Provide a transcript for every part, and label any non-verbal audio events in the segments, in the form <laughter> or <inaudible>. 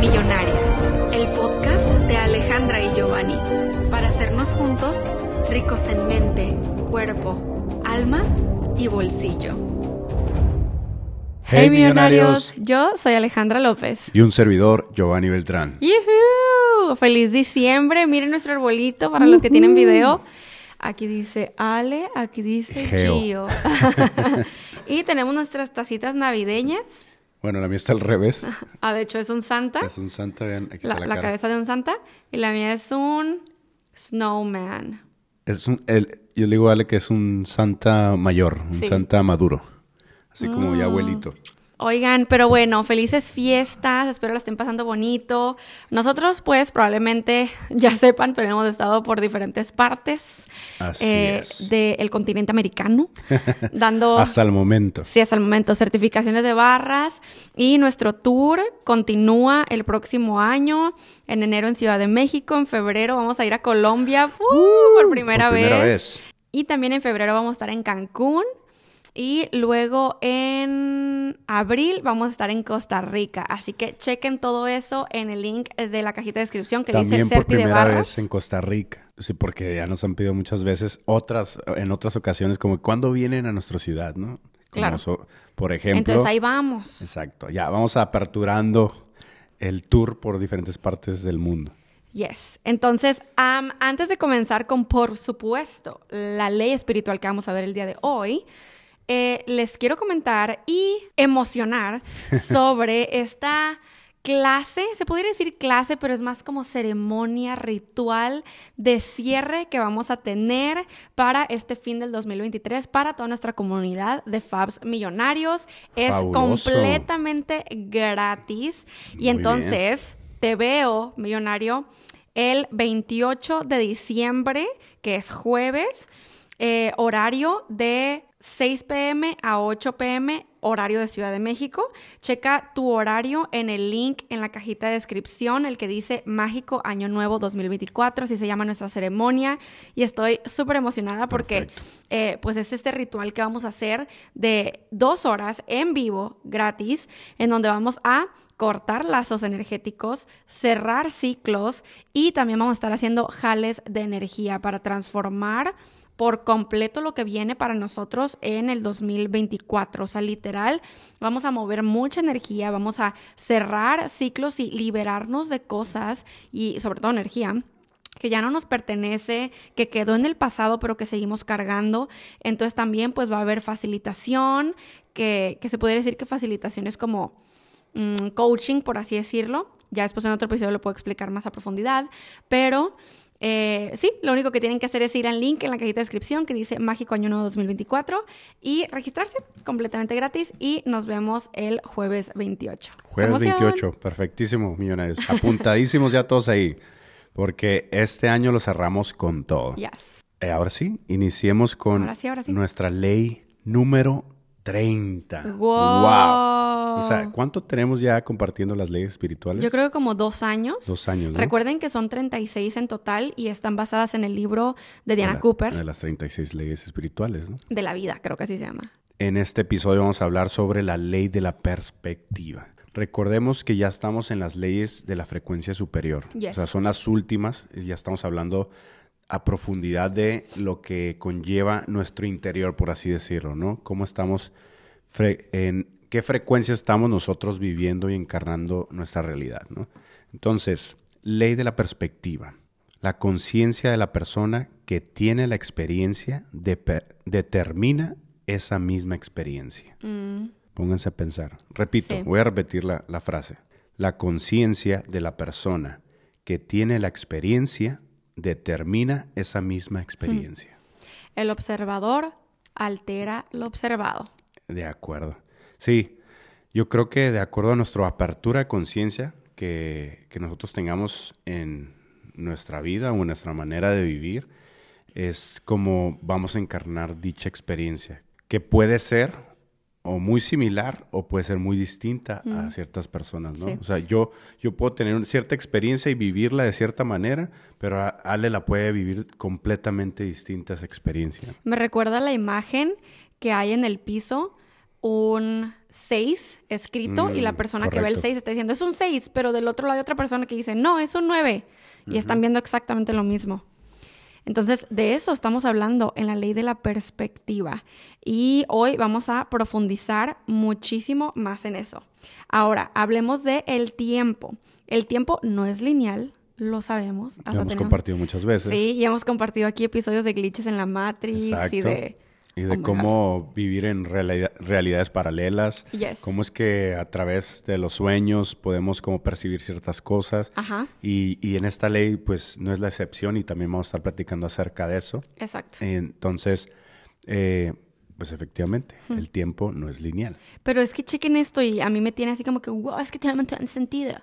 Millonarias, el podcast de Alejandra y Giovanni, para hacernos juntos ricos en mente, cuerpo, alma y bolsillo. Hey, millonarios. yo soy Alejandra López. Y un servidor, Giovanni Beltrán. ¡Yuhu! ¡Feliz diciembre! Miren nuestro arbolito para los que tienen video. Aquí dice Ale, aquí dice Geo. Gio. <laughs> <laughs> y tenemos nuestras tacitas navideñas. Bueno, la mía está al revés. <laughs> Ah, de hecho es un santa. Es un santa, vean, aquí la, está la, la cara. cabeza de un santa. Y la mía es un snowman. Es un, el, yo le digo a Ale que es un santa mayor, un Sí. santa maduro. Así como Mm. ya abuelito. Oigan, pero bueno, felices fiestas, espero la estén pasando bonito. Nosotros, pues, probablemente <laughs> ya sepan, pero hemos estado por diferentes partes eh, del continente americano, <laughs> dando, Hasta el momento. sí, hasta el momento, certificaciones de barras. Y nuestro tour continúa el próximo año, en enero en Ciudad de México, en febrero vamos a ir a Colombia ¡uh! por primera, por primera vez. vez. Y también en febrero vamos a estar en Cancún. Y luego en abril vamos a estar en Costa Rica. Así que chequen todo eso en el link de la cajita de descripción que También dice por Certi de primera Barros. vez en Costa Rica. Sí, porque ya nos han pedido muchas veces, otras, en otras ocasiones, como ¿cuándo vienen a nuestra ciudad, no? Como Claro. so- por ejemplo. Entonces ahí vamos. Exacto. Ya vamos aperturando el tour por diferentes partes del mundo. Yes. Entonces, am, antes de comenzar con, por supuesto, la ley espiritual que vamos a ver el día de hoy, eh, les quiero comentar y emocionar <laughs> sobre esta clase, se podría decir clase, pero es más como ceremonia, ritual de cierre que vamos a tener para este fin del 2023 para toda nuestra comunidad de Fabs Millonarios. Es Fabuloso. completamente gratis y bien. entonces te veo, millonario, el 28 de diciembre, que es jueves, eh, horario de 6 pm a 8 pm, horario de Ciudad de México. Checa tu horario en el link en la cajita de descripción, el que dice Mágico Año Nuevo 2024, así se llama nuestra ceremonia. Y estoy súper emocionada porque eh, pues es este ritual que vamos a hacer de dos horas en vivo, gratis, en donde vamos a cortar lazos energéticos, cerrar ciclos y también vamos a estar haciendo jales de energía para transformar por completo lo que viene para nosotros en el 2024. O sea, literal, vamos a mover mucha energía, vamos a cerrar ciclos y liberarnos de cosas y sobre todo energía que ya no nos pertenece, que quedó en el pasado, pero que seguimos cargando. Entonces también pues va a haber facilitación, que, que se podría decir que facilitación es como mm, coaching, por así decirlo. Ya después en otro episodio lo puedo explicar más a profundidad, pero eh, sí, lo único que tienen que hacer es ir al link en la cajita de descripción que dice Mágico Año Nuevo 2024 y registrarse completamente gratis y nos vemos el jueves 28. ¡Qué Jueves emoción! 28, perfectísimo, millonarios. <laughs> Apuntadísimos ya todos ahí, porque este año lo cerramos con todo. Yes. Eh, ahora sí, iniciemos con Ahora sí, ahora sí. nuestra ley número 30. Wow. O sea, ¿cuánto tenemos ya compartiendo las leyes espirituales? Yo creo que como dos años. Dos años, ¿no? Recuerden que son 36 en total y están basadas en el libro de Diana la- Cooper, De las 36 leyes espirituales, ¿no? de la vida, creo que así se llama. En este episodio vamos a hablar sobre la ley de la perspectiva. Recordemos que ya estamos en las leyes de la frecuencia superior. Yes. O sea, son las últimas. y Ya estamos hablando a profundidad de lo que conlleva nuestro interior, por así decirlo, ¿no? Cómo estamos, en qué frecuencia estamos nosotros viviendo y encarnando nuestra realidad, ¿no? Entonces, ley de la perspectiva. La conciencia de la persona que tiene la experiencia de- determina esa misma experiencia. Mm, Pónganse a pensar. Repito, Sí. voy a repetir la, la frase. La conciencia de la persona que tiene la experiencia determina esa misma experiencia. El observador altera lo observado. De acuerdo. Sí, yo creo que de acuerdo a nuestra apertura de conciencia que, que nosotros tengamos en nuestra vida o en nuestra manera de vivir, es como vamos a encarnar dicha experiencia, que puede ser o muy similar o puede ser muy distinta a ciertas personas, ¿no? Sí. O sea, yo, yo puedo tener una cierta experiencia y vivirla de cierta manera, pero Ale la puede vivir completamente distinta esa experiencia. Me recuerda la imagen que hay en el piso un 6 escrito y la Mm, persona que ve el correcto. 6 está diciendo es un 6, pero del otro lado hay otra persona que dice no, es un 9 y están viendo exactamente lo mismo. Entonces, de eso estamos hablando en la ley de la perspectiva. Y hoy vamos a profundizar muchísimo más en eso. Ahora, hablemos de el tiempo. El tiempo no es lineal, lo sabemos. Lo hemos tenemos- compartido muchas veces. Sí, y hemos compartido aquí episodios de glitches en la Matrix Exacto. y de... Y Oh de my cómo vivir en realidad- realidades paralelas. Yes. Cómo es que a través de los sueños podemos como percibir ciertas cosas. Ajá, Y, y en esta ley, pues, no es la excepción y también vamos a estar platicando acerca de eso. exacto. Entonces, eh, pues efectivamente, el tiempo no es lineal. Pero es que chequen esto y a mí me tiene así como que, wow, es que tiene un sentido.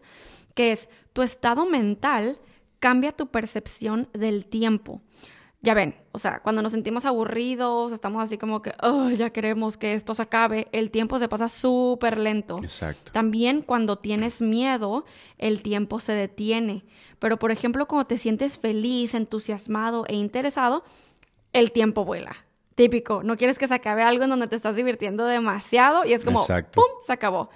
Que es, tu estado mental cambia tu percepción del tiempo. Ya ven, o sea, cuando nos sentimos aburridos, estamos así como que, oh, ya queremos que esto se acabe, el tiempo se pasa súper lento. Exacto. También cuando tienes miedo, el tiempo se detiene. Pero, por ejemplo, cuando te sientes feliz, entusiasmado e interesado, el tiempo vuela. Típico, no quieres que se acabe algo en donde te estás divirtiendo demasiado y es como, Exacto. ¡pum!, se acabó.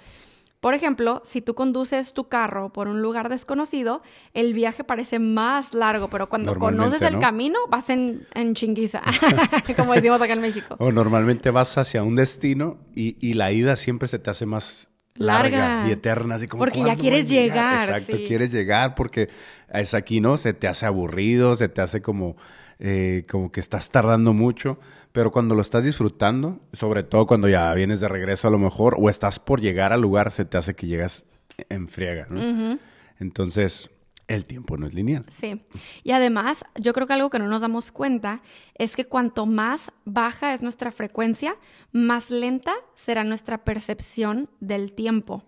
Por ejemplo, si tú conduces tu carro por un lugar desconocido, el viaje parece más largo, pero cuando conoces el ¿no? camino, vas en, en chinguiza, <laughs> como decimos acá en México. O normalmente vas hacia un destino y, y la ida siempre se te hace más larga, Larga. y eterna, así como Porque ya ¿cuándo quieres llegar, Exacto, sí. quieres llegar porque es aquí, ¿no? Se te hace aburrido, se te hace como, eh, como que estás tardando mucho, pero cuando lo estás disfrutando, sobre todo cuando ya vienes de regreso a lo mejor o estás por llegar al lugar, se te hace que llegas en friega, ¿no? Entonces, el tiempo no es lineal. Sí. Y además, yo creo que algo que no nos damos cuenta es que cuanto más baja es nuestra frecuencia, más lenta será nuestra percepción del tiempo.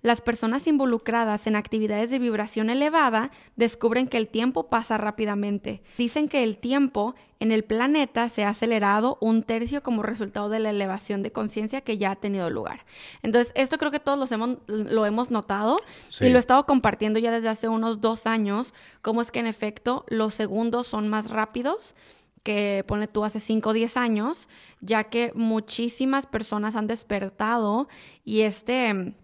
Las personas involucradas en actividades de vibración elevada descubren que el tiempo pasa rápidamente. Dicen que el tiempo en el planeta se ha acelerado un tercio como resultado de la elevación de conciencia que ya ha tenido lugar. Entonces, esto creo que todos los hemos- lo hemos notado Sí. y lo he estado compartiendo ya desde hace unos dos años, cómo es que en efecto los segundos son más rápidos que pone tú hace 5 o 10 años, ya que muchísimas personas han despertado y este,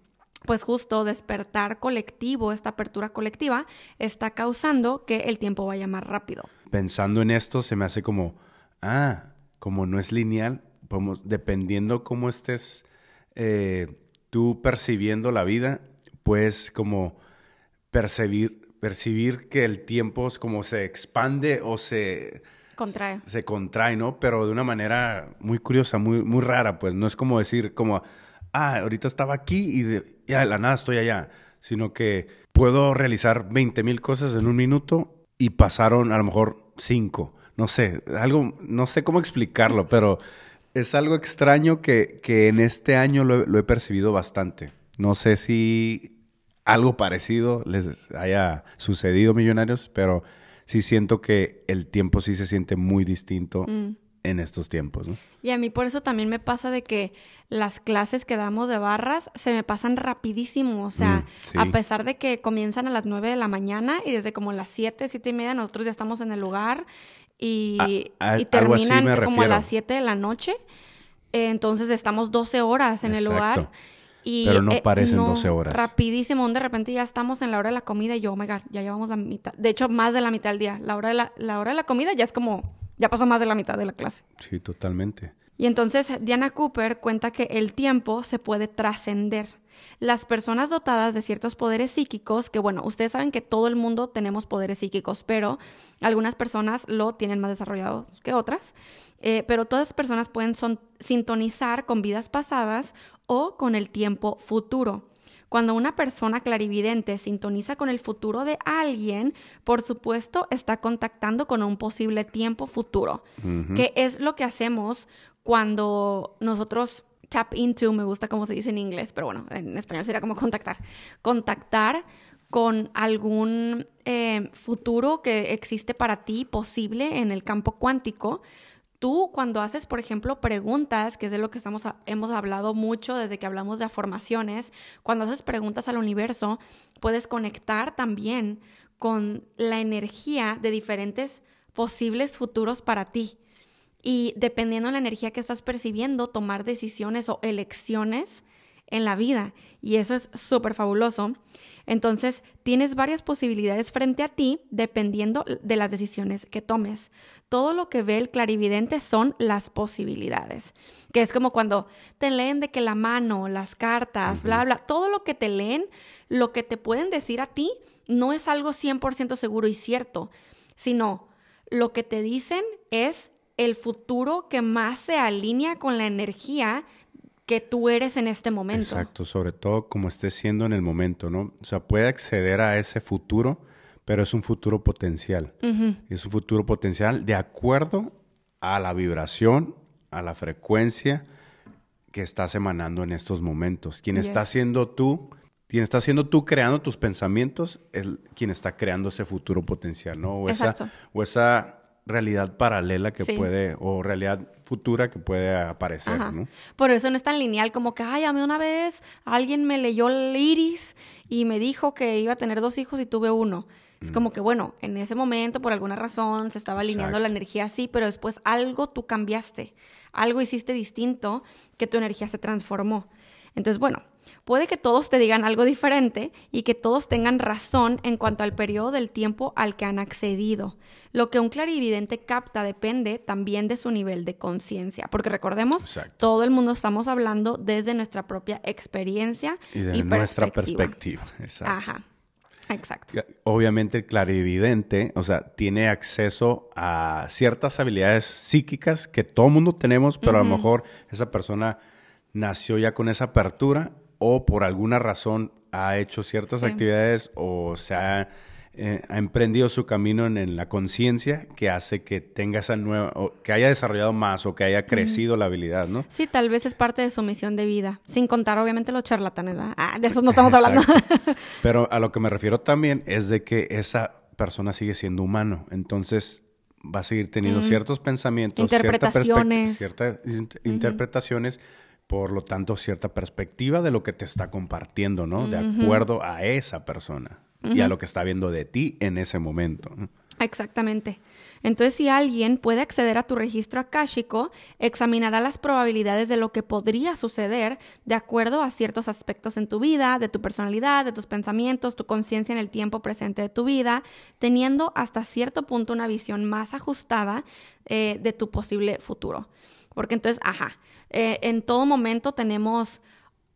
pues justo despertar colectivo, esta apertura colectiva, está causando que el tiempo vaya más rápido. pensando en esto, se me hace como, ah, como no es lineal, podemos, dependiendo cómo estés eh, tú percibiendo la vida, pues como percibir, percibir que el tiempo es como se expande o se, Contrae. se contrae, ¿no? Pero de una manera muy curiosa, muy, muy rara, pues no es como decir como, ah, ahorita estaba aquí y de, ya de la nada estoy allá, sino que puedo realizar 20 mil cosas en un minuto y pasaron a lo mejor cinco, no sé, algo, no sé cómo explicarlo, <laughs> pero es algo extraño que, que en este año lo, he- lo he percibido bastante. No sé si algo parecido les haya sucedido, millonarios, pero sí siento que el tiempo sí se siente muy distinto Mm. En estos tiempos, ¿no? Y a mí por eso también me pasa de que las clases que damos de barras se me pasan rapidísimo. O sea, Mm, sí. a pesar de que comienzan a las 9 de la mañana y desde como las 7, 7 y media nosotros ya estamos en el lugar y, A- a- y algo así terminan como a las 7 de la noche. Eh, entonces estamos 12 horas en el lugar. Y, Pero no eh, parecen no, 12 horas. Rapidísimo, de repente ya estamos en la hora de la comida y yo, oh my God, ya llevamos la mitad. De hecho, más de la mitad del día. La hora de la, la hora de la comida ya es como, ya pasó más de la mitad de la clase. Sí, totalmente. Y entonces Diana Cooper cuenta que el tiempo se puede trascender. Las personas dotadas de ciertos poderes psíquicos, que bueno, ustedes saben que todo el mundo tenemos poderes psíquicos, pero algunas personas lo tienen más desarrollado que otras, eh, pero todas las personas pueden son- sintonizar con vidas pasadas o con el tiempo futuro. Cuando una persona clarividente sintoniza con el futuro de alguien, por supuesto está contactando con un posible tiempo futuro, que es lo que hacemos cuando nosotros tap into, me gusta cómo se dice en inglés, pero bueno, en español sería como contactar. Contactar con algún eh, futuro que existe para ti posible en el campo cuántico. Tú cuando haces, por ejemplo, preguntas, que es de lo que estamos hemos hablado mucho desde que hablamos de afirmaciones, cuando haces preguntas al universo, puedes conectar también con la energía de diferentes posibles futuros para ti. y dependiendo de la energía que estás percibiendo, tomar decisiones o elecciones en la vida. Y eso es súper fabuloso. Entonces, tienes varias posibilidades frente a ti dependiendo de las decisiones que tomes. Todo lo que ve el clarividente son las posibilidades, que es como cuando te leen de que la mano, las cartas, bla, bla, todo lo que te leen, lo que te pueden decir a ti no es algo 100% seguro y cierto, sino lo que te dicen es el futuro que más se alinea con la energía que tú eres en este momento. Exacto, sobre todo como estés siendo en el momento, ¿no? O sea, puede acceder a ese futuro, pero es un futuro potencial. Es un futuro potencial de acuerdo a la vibración, a la frecuencia que estás emanando en estos momentos. Quien está siendo tú, quien está siendo tú creando tus pensamientos, es quien está creando ese futuro potencial, ¿no? O Exacto. o esa realidad paralela que puede, o realidad futura que puede aparecer, ¿no? Por eso no es tan lineal como que, ay, a mí una vez alguien me leyó el iris y me dijo que iba a tener dos hijos y tuve uno. Es como mm. que, bueno, en ese momento, por alguna razón, se estaba alineando la energía así, pero después algo tú cambiaste, algo hiciste distinto que tu energía se transformó. Entonces, bueno, Puede que todos te digan algo diferente y que todos tengan razón en cuanto al periodo del tiempo al que han accedido. Lo que un clarividente capta depende también de su nivel de conciencia, porque recordemos, todo el mundo estamos hablando desde nuestra propia experiencia y de nuestra perspectiva. Exacto. Ajá. Exacto. Obviamente el clarividente, o sea, tiene acceso a ciertas habilidades psíquicas que todo mundo tenemos, pero a lo mejor esa persona nació ya con esa apertura o por alguna razón ha hecho ciertas actividades o se ha, eh, ha, emprendido su camino en, la conciencia que hace que tenga esa nueva, o que haya desarrollado más o que haya crecido la habilidad, ¿no? Sí, tal vez es parte de su misión de vida, sin contar obviamente los charlatanes, ¿verdad? Ah, de esos no estamos hablando. <laughs> Pero a lo que me refiero también es de que esa persona sigue siendo humano, entonces va a seguir teniendo ciertos pensamientos, interpretaciones, ciertas interpretaciones por lo tanto, cierta perspectiva de lo que te está compartiendo, ¿no? De acuerdo a esa persona y a lo que está viendo de ti en ese momento. Exactamente. Entonces, si alguien puede acceder a tu registro akáshico, examinará las probabilidades de lo que podría suceder de acuerdo a ciertos aspectos en tu vida, de tu personalidad, de tus pensamientos, tu conciencia en el tiempo presente de tu vida, teniendo hasta cierto punto una visión más ajustada eh, de tu posible futuro. Porque entonces, ajá, eh, en todo momento tenemos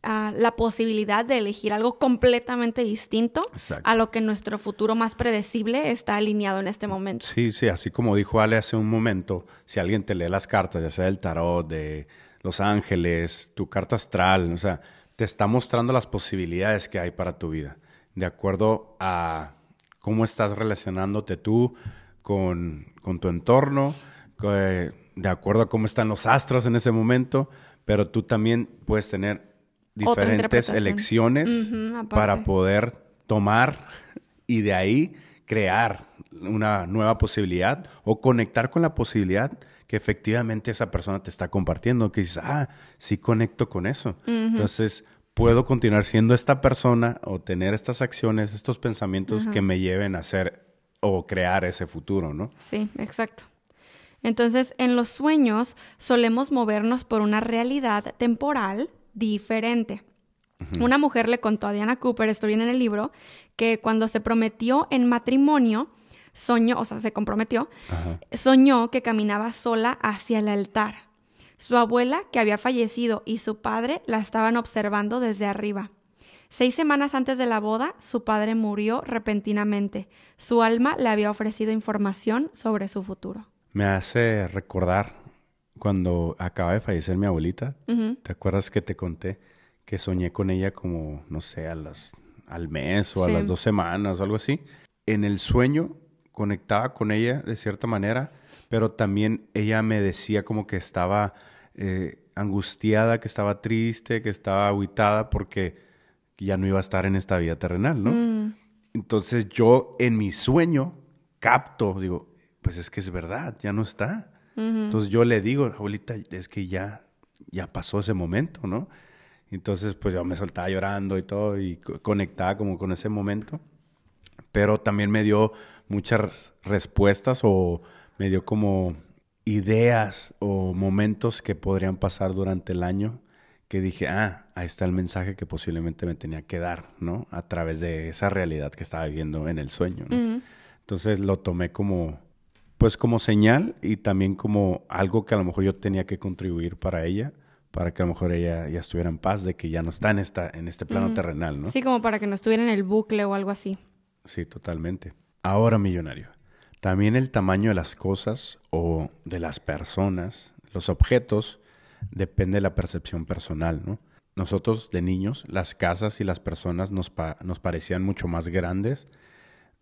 ah, la posibilidad de elegir algo completamente distinto a lo que nuestro futuro más predecible está alineado en este momento. Sí, sí, así como dijo Ale hace un momento, si alguien te lee las cartas, ya sea del tarot, de los ángeles, tu carta astral, o sea, te está mostrando las posibilidades que hay para tu vida, de acuerdo a cómo estás relacionándote tú con, con tu entorno, eh, de acuerdo a cómo están los astros en ese momento, pero tú también puedes tener diferentes elecciones para poder tomar y de ahí crear una nueva posibilidad o conectar con la posibilidad que efectivamente esa persona te está compartiendo, que dices, ah, sí conecto con eso. Entonces, puedo continuar siendo esta persona o tener estas acciones, estos pensamientos que me lleven a ser o crear ese futuro, ¿no? Sí, exacto. Entonces, en los sueños solemos movernos por una realidad temporal diferente. Una mujer le contó a Diana Cooper, esto viene en el libro, que cuando se prometió en matrimonio, soñó, o sea, se comprometió, soñó que caminaba sola hacia el altar. Su abuela, que había fallecido, y su padre la estaban observando desde arriba. Seis semanas antes de la boda, su padre murió repentinamente. Su alma le había ofrecido información sobre su futuro me hace recordar cuando acaba de fallecer mi abuelita. ¿Te acuerdas que te conté que soñé con ella como, no sé, a las, al mes o a las dos semanas o algo así? En el sueño conectaba con ella de cierta manera, pero también ella me decía como que estaba eh, angustiada, que estaba triste, que estaba aguitada porque ya no iba a estar en esta vida terrenal, ¿no? Mm. Entonces yo en mi sueño capto, digo, pues es que es verdad, ya no está. Entonces yo le digo, abuelita, es que ya, ya pasó ese momento, ¿no? Entonces pues yo me soltaba llorando y todo y conectaba como con ese momento. Pero también me dio muchas respuestas o me dio como ideas o momentos que podrían pasar durante el año que dije, ah, ahí está el mensaje que posiblemente me tenía que dar, ¿no? A través de esa realidad que estaba viviendo en el sueño, ¿no? Entonces lo tomé como, pues como señal y también como algo que a lo mejor yo tenía que contribuir para ella, para que a lo mejor ella ya estuviera en paz de que ya no está en, esta, en este plano terrenal, ¿no? Sí, como para que no estuviera en el bucle o algo así. Sí, totalmente. Ahora, millonario, también el tamaño de las cosas o de las personas, los objetos, depende de la percepción personal, ¿no? Nosotros de niños, las casas y las personas nos, nos parecían mucho más grandes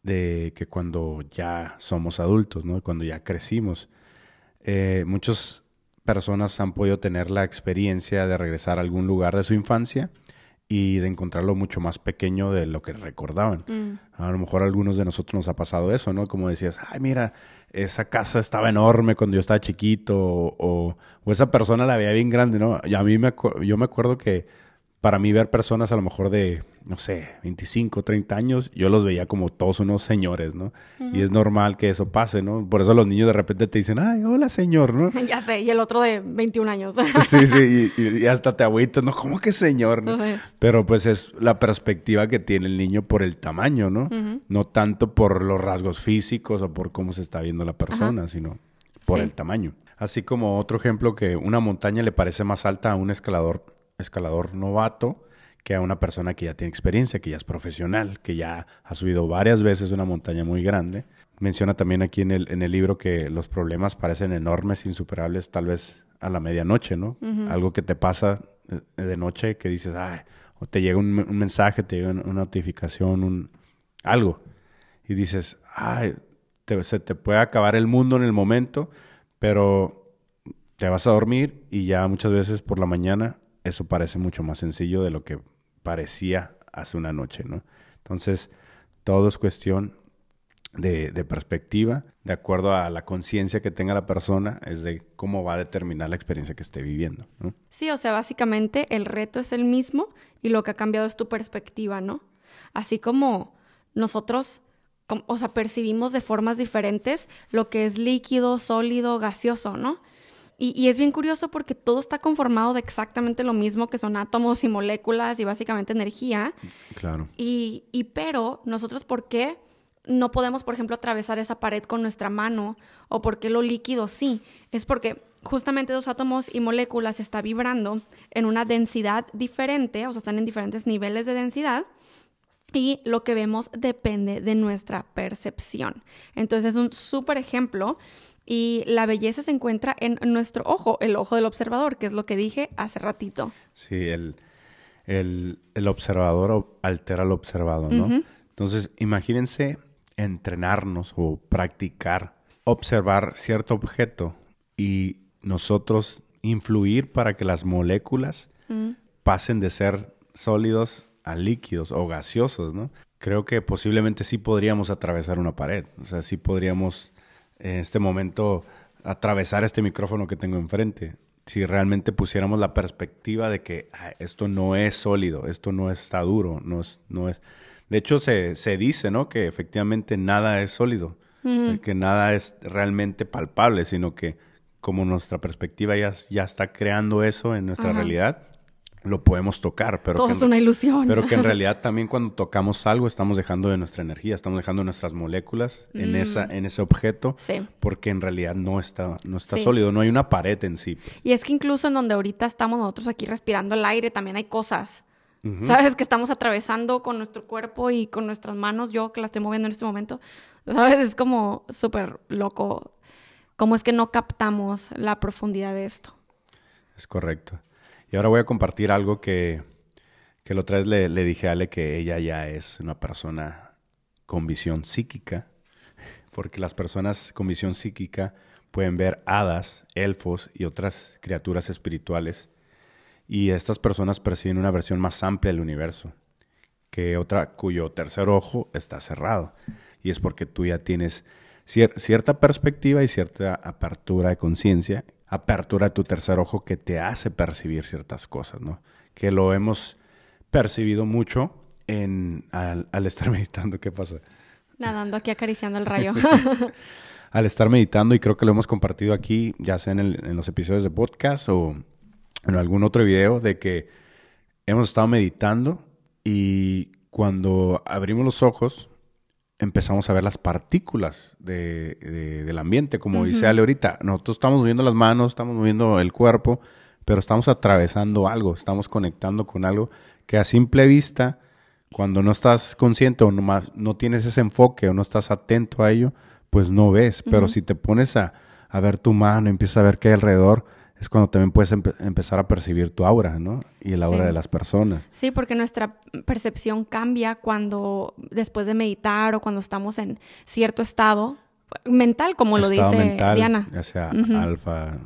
de que cuando ya somos adultos, ¿no? Cuando ya crecimos. Eh, muchas personas han podido tener la experiencia de regresar a algún lugar de su infancia y de encontrarlo mucho más pequeño de lo que recordaban. Mm. A lo mejor a algunos de nosotros nos ha pasado eso, ¿no? Como decías, ay, mira, esa casa estaba enorme cuando yo estaba chiquito, o, o esa persona la veía bien grande, ¿no? Y a mí me, yo me acuerdo que para mí ver personas a lo mejor de, no sé, 25, 30 años, yo los veía como todos unos señores, ¿no? Y es normal que eso pase, ¿no? Por eso los niños de repente te dicen, ay, hola señor, ¿no? <laughs> ya sé, y el otro de 21 años. <laughs> sí, sí, y, hasta te agüitas, ¿no? ¿Cómo que señor? ¿no? Pero pues es la perspectiva que tiene el niño por el tamaño, ¿no? No tanto por los rasgos físicos o por cómo se está viendo la persona, sino por el tamaño. Así como otro ejemplo que una montaña le parece más alta a un escalador escalador novato que a una persona que ya tiene experiencia, que ya es profesional, que ya ha subido varias veces una montaña muy grande. Menciona también aquí en el, en el libro que los problemas parecen enormes, insuperables, tal vez a la medianoche, ¿no? Algo que te pasa eh, de noche que dices, ay, o te llega un, mensaje, te llega una notificación, un, algo, y dices, ay, se te puede acabar el mundo en el momento, pero te vas a dormir y ya muchas veces por la mañana eso parece mucho más sencillo de lo que parecía hace una noche, ¿no? Entonces, todo es cuestión de, perspectiva, de acuerdo a la conciencia que tenga la persona, es de cómo va a determinar la experiencia que esté viviendo, ¿no? Sí, o sea, básicamente el reto es el mismo y lo que ha cambiado es tu perspectiva, ¿no? Así como nosotros, o sea, percibimos de formas diferentes lo que es líquido, sólido, gaseoso, ¿no? Y, es bien curioso porque todo está conformado de exactamente lo mismo, que son átomos y moléculas y básicamente energía. Claro. Y, y pero nosotros, ¿por qué no podemos, por ejemplo, atravesar esa pared con nuestra mano? ¿O por qué lo líquido sí? Es porque justamente los átomos y moléculas están vibrando en una densidad diferente, o sea, están en diferentes niveles de densidad. Y lo que vemos depende de nuestra percepción. Entonces es un súper ejemplo y la belleza se encuentra en nuestro ojo, el ojo del observador, que es lo que dije hace ratito. Sí, el, observador altera al observado, ¿no? Entonces, imagínense entrenarnos o practicar, observar cierto objeto y nosotros influir para que las moléculas pasen de ser sólidos a líquidos o gaseosos, ¿no? Creo que posiblemente sí podríamos atravesar una pared, o sea, sí podríamos en este momento atravesar este micrófono que tengo enfrente. Si realmente pusiéramos la perspectiva de que esto no es sólido, esto no está duro, no es... No es... De hecho, se, se dice, ¿no? Que efectivamente nada es sólido, que nada es realmente palpable, sino que como nuestra perspectiva ya, ya está creando eso en nuestra realidad, lo podemos tocar, pero todo es una ilusión. Pero que en <laughs> realidad también cuando tocamos algo estamos dejando de nuestra energía, estamos dejando nuestras moléculas en mm. esa en ese objeto, sí. porque en realidad no está no está sólido, no hay una pared en sí. Pues. Y es que incluso en donde ahorita estamos nosotros aquí respirando el aire también hay cosas. ¿Sabes? Que estamos atravesando con nuestro cuerpo y con nuestras manos, yo que la estoy moviendo en este momento. ¿Sabes? Es como súper loco. ¿Cómo es que no captamos la profundidad de esto? Es correcto. Y ahora voy a compartir algo que, que la otra vez le, dije a Ale que ella ya es una persona con visión psíquica, porque las personas con visión psíquica pueden ver hadas, elfos y otras criaturas espirituales. Y estas personas perciben una versión más amplia del universo, que otra cuyo tercer ojo está cerrado. Y es porque tú ya tienes cierta perspectiva y cierta apertura de conciencia apertura de tu tercer ojo que te hace percibir ciertas cosas, ¿no? Que lo hemos percibido mucho en, al, estar <laughs> meditando. ¿Qué pasa? Nadando aquí acariciando el <laughs> rayo. al estar meditando y creo que lo hemos compartido aquí, ya sea en, en los episodios de podcast o en algún otro video, de que hemos estado meditando y cuando abrimos los ojos empezamos a ver las partículas de, del ambiente, como dice Ale ahorita. Nosotros estamos moviendo las manos, estamos moviendo el cuerpo, pero estamos atravesando algo, estamos conectando con algo que a simple vista, cuando no estás consciente o no, no tienes ese enfoque o no estás atento a ello, pues no ves. Pero si te pones a, a ver tu mano, empiezas a ver qué hay alrededor, es cuando también puedes empezar a percibir tu aura, ¿no? Y el aura de las personas. Sí, porque nuestra percepción cambia cuando, después de meditar o cuando estamos en cierto estado mental, como lo dice Diana. Ya sea alfa.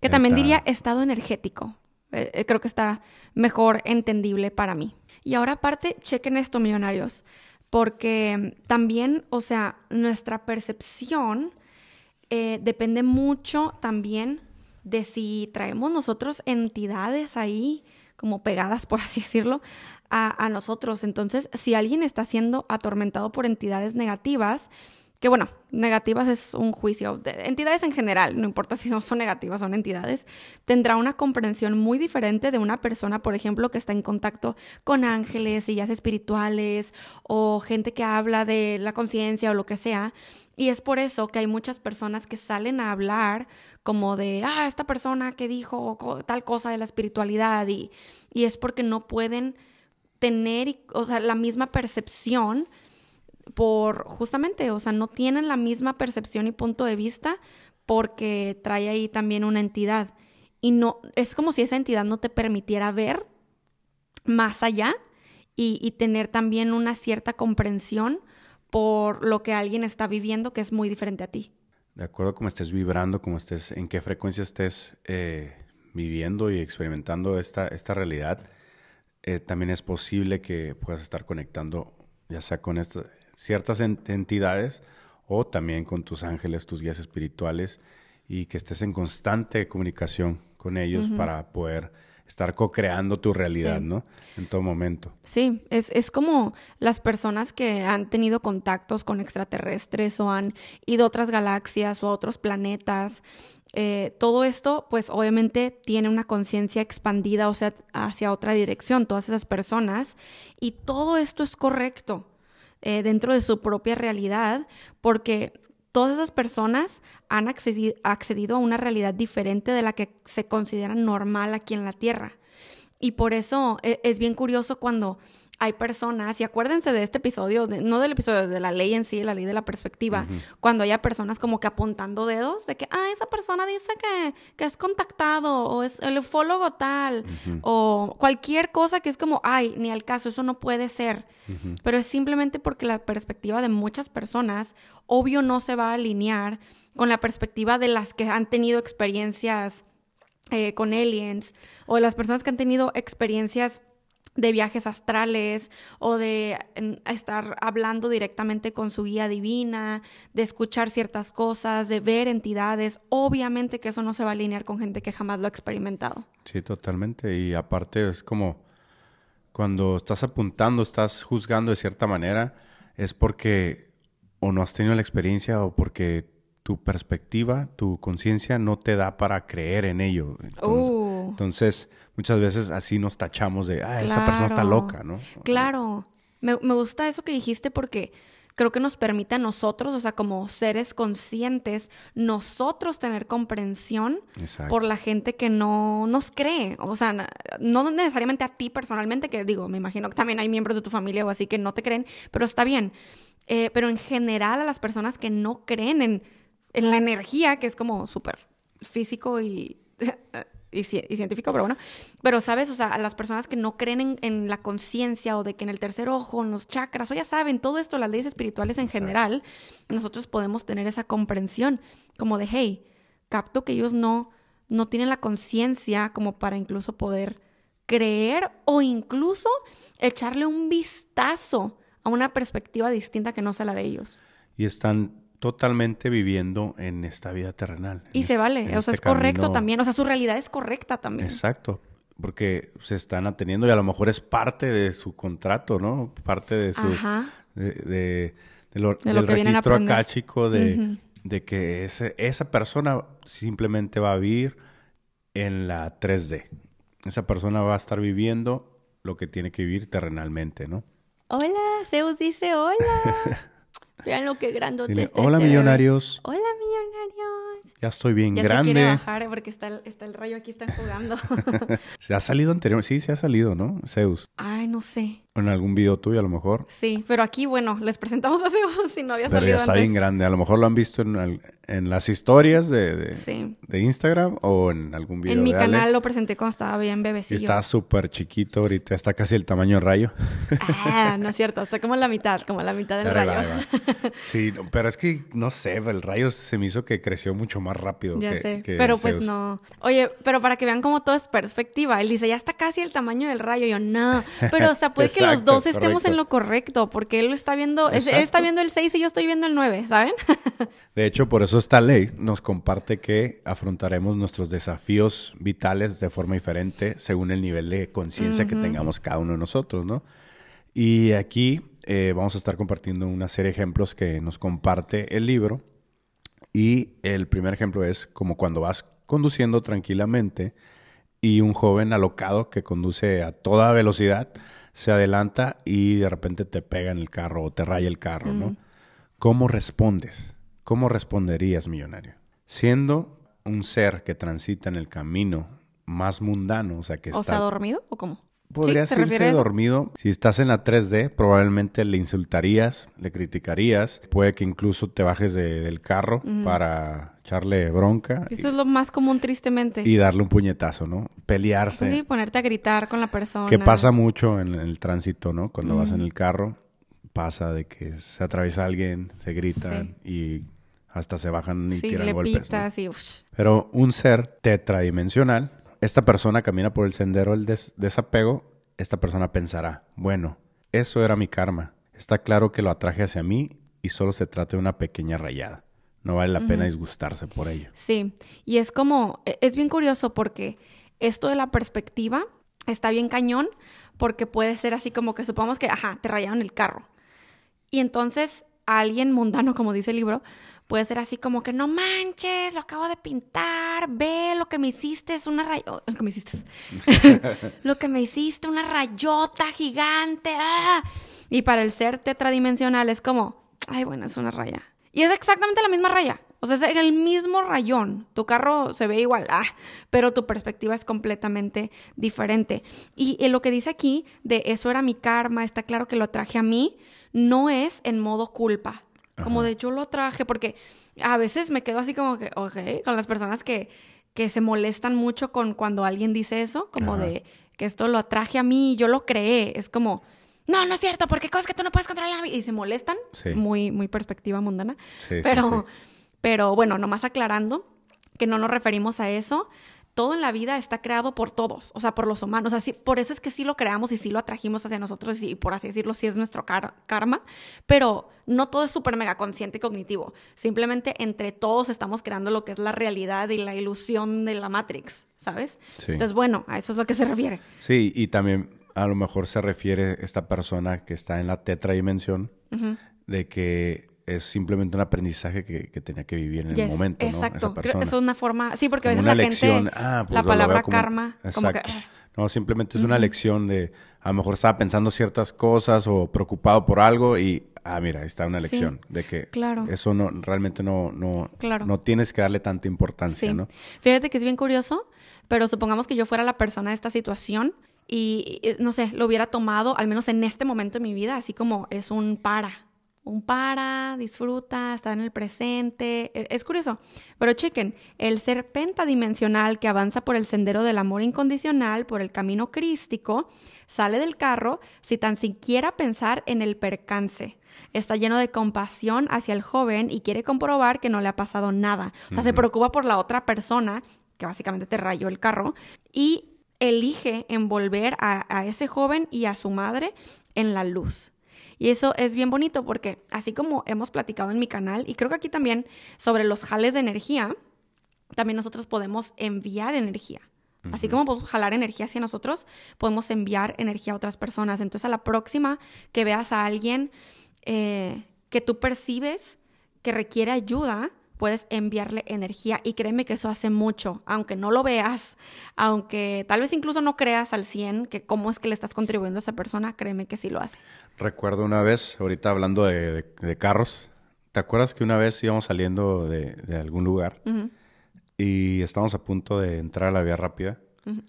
Que también diría estado energético. Eh, eh, creo que está mejor entendible para mí. Y ahora aparte, chequen esto, millonarios, porque también, o sea, nuestra percepción eh, depende mucho también de si traemos nosotros entidades ahí como pegadas, por así decirlo, a, nosotros. Entonces, si alguien está siendo atormentado por entidades negativas, que bueno, negativas es un juicio, de entidades en general, no importa si no son negativas, son entidades, tendrá una comprensión muy diferente de una persona, por ejemplo, que está en contacto con ángeles, y sillas espirituales o gente que habla de la conciencia o lo que sea. Y es por eso que hay muchas personas que salen a hablar como de, ah, esta persona que dijo tal cosa de la espiritualidad y, y es porque no pueden tener, o sea, la misma percepción por justamente, o sea, no tienen la misma percepción y punto de vista porque trae ahí también una entidad. Y no, es como si esa entidad no te permitiera ver más allá y, tener también una cierta comprensión por lo que alguien está viviendo que es muy diferente a ti. De acuerdo a cómo estés vibrando, cómo estés, en qué frecuencia estés eh, viviendo y experimentando esta, esta realidad, eh, también es posible que puedas estar conectando ya sea con estas ciertas entidades o también con tus ángeles, tus guías espirituales y que estés en constante comunicación con ellos para poder estar co-creando tu realidad, ¿no? En todo momento. Sí, es, es, como las personas que han tenido contactos con extraterrestres o han ido a otras galaxias o a otros planetas. Eh, todo esto, pues obviamente tiene una conciencia expandida, o sea, hacia otra dirección, todas esas personas. Y todo esto es correcto eh, dentro de su propia realidad, porque todas esas personas han accedido, a una realidad diferente de la que se considera normal aquí en la Tierra. Y por eso e, es bien curioso cuando hay personas, y acuérdense de este episodio, no del episodio de la ley en sí, la ley de la perspectiva, cuando haya personas como que apuntando dedos de que, ah, esa persona dice que, que es contactado o es el ufólogo tal, o cualquier cosa que es como, ay, ni al caso, eso no puede ser. Pero es simplemente porque la perspectiva de muchas personas, obvio, no se va a alinear con la perspectiva de las que han tenido experiencias eh, con aliens o de las personas que han tenido experiencias de viajes astrales o de estar hablando directamente con su guía divina, de escuchar ciertas cosas, de ver entidades. Obviamente que eso no se va a alinear con gente que jamás lo ha experimentado. Sí, totalmente. Y aparte es como cuando estás apuntando, estás juzgando de cierta manera, es porque o no has tenido la experiencia o porque tu perspectiva, tu conciencia no te da para creer en ello. Uh. Entonces, muchas veces así nos tachamos de, ah, esa persona está loca, ¿no? Claro. Me, me gusta eso que dijiste porque creo que nos permite a nosotros, o sea, como seres conscientes, nosotros tener comprensión por la gente que no nos cree. O sea, no necesariamente a ti personalmente, que digo, me imagino que también hay miembros de tu familia o así que no te creen, pero está bien. Eh, pero en general a las personas que no creen en, en la energía, que es como súper físico y <laughs> y, científico, pero bueno. Pero, ¿sabes? O sea, a las personas que no creen en, la conciencia o de que en el tercer ojo, en los chakras, o ya saben, todo esto, las leyes espirituales en general, nosotros podemos tener esa comprensión como de, hey, capto que ellos no, no tienen la conciencia como para incluso poder creer o incluso echarle un vistazo a una perspectiva distinta que no sea la de ellos. Y están totalmente viviendo en esta vida terrenal. Y se vale, o sea, este es correcto también, o sea, su realidad es correcta también. Exacto, porque se están atendiendo y a lo mejor es parte de su contrato, ¿no? Parte de su... De, de, lo, del registro acá, chico, de, de que ese, esa persona simplemente va a vivir en la 3D. Esa persona va a estar viviendo lo que tiene que vivir terrenalmente, ¿no? Hola, Zeus dice hola. <laughs> Vean lo que grandote Dile, está hola este bebé". millonarios, Hola, millonarios. ya estoy bien Ya se grande. quiere bajar porque está el, está el rayo aquí, están jugando. <laughs> Se ha salido anterior, sí, se ha salido, ¿no? Zeus. Ay, no sé. En algún video tuyo a lo mejor. Sí, pero aquí, bueno, les presentamos <laughs> a Zeus si no había Pero ya salido está antes. bien grande. A lo mejor lo han visto en, en las historias de, de- Sí. de Instagram o en algún video En mi de Ale. canal lo presenté cuando estaba bien Y bebecillo. está súper chiquito ahorita, está casi el tamaño de rayo. Ah, no es <laughs> cierto, está como la mitad, como la mitad del rayo. <laughs> Sí, pero es que no sé, el rayo se me hizo que creció mucho más rápido. Ya que- sé, que pero pues no. Oye, pero para que vean cómo todo es perspectiva. Él dice, ya está casi el tamaño del rayo. Yo, no. Pero, o sea, puede que los dos estemos correcto. en lo correcto, porque él está viendo, es- él está viendo el 6 y yo estoy viendo el 9, ¿saben? <laughs> De hecho, por eso esta ley nos comparte que afrontaremos nuestros desafíos vitales de forma diferente según el nivel de conciencia que tengamos cada uno de nosotros, ¿no? Y aquí eh, vamos a estar compartiendo una serie de ejemplos que nos comparte el libro. Y el primer ejemplo es como cuando vas conduciendo tranquilamente y un joven alocado que conduce a toda velocidad se adelanta y de repente te pega en el carro o te raya el carro, ¿no? ¿Cómo respondes? ¿Cómo responderías, millonario? Siendo un ser que transita en el camino más mundano, o sea, que O está sea, dormido o cómo? Podrías ¿Sí? ¿Te refieres a irse dormido. Si estás en la 3D, probablemente le insultarías, le criticarías. Puede que incluso te bajes de- del carro para echarle bronca y, Eso es lo más común, tristemente. y darle un puñetazo, ¿no? Pelearse. Pues sí, ponerte a gritar con la persona. que pasa mucho en, el tránsito, ¿no? Cuando vas en el carro, pasa de que se atraviesa alguien, se gritan y hasta se bajan y Sí, tiran le golpes. ¿no? pitas y... ush. Pero un ser tetradimensional, esta persona camina por el sendero del des- desapego, esta persona pensará, bueno, eso era mi karma. Está claro que lo atraje hacia mí y solo se trata de una pequeña rayada. No vale la pena disgustarse por ello. Sí, y es como, e- es bien curioso porque esto de la perspectiva está bien cañón porque puede ser así como que supongamos que, ajá, te rayaron el carro. Y entonces a alguien mundano, como dice el libro, puede ser así como que no manches, lo acabo de pintar, ve lo que me hiciste, es una rayota, lo que me hiciste, <laughs> lo que me hiciste, una rayota gigante. ¡ah! Y para el ser tetradimensional es como, ay, bueno, es una raya. Y es exactamente la misma raya. O sea, es el mismo rayón. Tu carro se ve igual, ah, pero tu perspectiva es completamente diferente. Y, eh, lo que dice aquí de eso era mi karma, está claro que lo traje a mí, no es en modo culpa. Como Ajá. de yo lo traje, porque a veces me quedo así como que, ok, con las personas que, que se molestan mucho con cuando alguien dice eso, como Ajá. de que esto lo traje a mí, yo lo creé. Es como, no, no es cierto, porque cosas que tú no puedes controlar. Y se molestan. Sí. Muy, muy perspectiva mundana. Sí, sí, pero, sí. pero bueno, nomás aclarando que no nos referimos a eso. Todo en la vida está creado por todos, o sea, por los humanos. Así, por eso es que sí lo creamos y sí lo atrajimos hacia nosotros y por así decirlo, sí es nuestro car- karma. Pero no todo es súper mega consciente y cognitivo. Simplemente entre todos estamos creando lo que es la realidad y la ilusión de la Matrix, ¿sabes? Sí. Entonces, bueno, a eso es lo que se refiere. Sí, y también a lo mejor se refiere esta persona que está en la tetradimensión de que es simplemente un aprendizaje que, que tenía que vivir en el momento, ¿no? Exacto. Esa Creo- persona. es una forma. Sí, porque a veces la lección. gente. Ah, pues la palabra como- karma, como que. Exacto. No, simplemente es una lección de, a lo mejor estaba pensando ciertas cosas o preocupado por algo y, ah, mira, ahí está una Sí, lección de que claro. eso no, realmente no, no, Claro. no tienes que darle tanta importancia, Sí. ¿no? Fíjate que es bien curioso, pero supongamos que yo fuera la persona de esta situación y, y, no sé, lo hubiera tomado, al menos en este momento de mi vida, así como es un para. Un para, disfruta, está en el presente. E- Es curioso. Pero chequen, el ser pentadimensional que avanza por el sendero del amor incondicional, por el camino crístico, sale del carro sin tan siquiera pensar en el percance. Está lleno de compasión hacia el joven y quiere comprobar que no le ha pasado nada. O sea, se preocupa por la otra persona, que básicamente te rayó el carro, y elige envolver a, a ese joven y a su madre en la luz. Y eso es bien bonito porque así como hemos platicado en mi canal, y creo que aquí también sobre los jales de energía, también nosotros podemos enviar energía. Así como podemos jalar energía hacia nosotros, podemos enviar energía a otras personas. Entonces, a la próxima que veas a alguien eh, que tú percibes que requiere ayuda, puedes enviarle energía y créeme que eso hace mucho, aunque no lo veas, aunque tal vez incluso no creas al 100 que cómo es que le estás contribuyendo a esa persona, créeme que sí lo hace. Recuerdo una vez, ahorita hablando de, carros, ¿te acuerdas que una vez íbamos saliendo de, algún lugar y estábamos a punto de entrar a la vía rápida?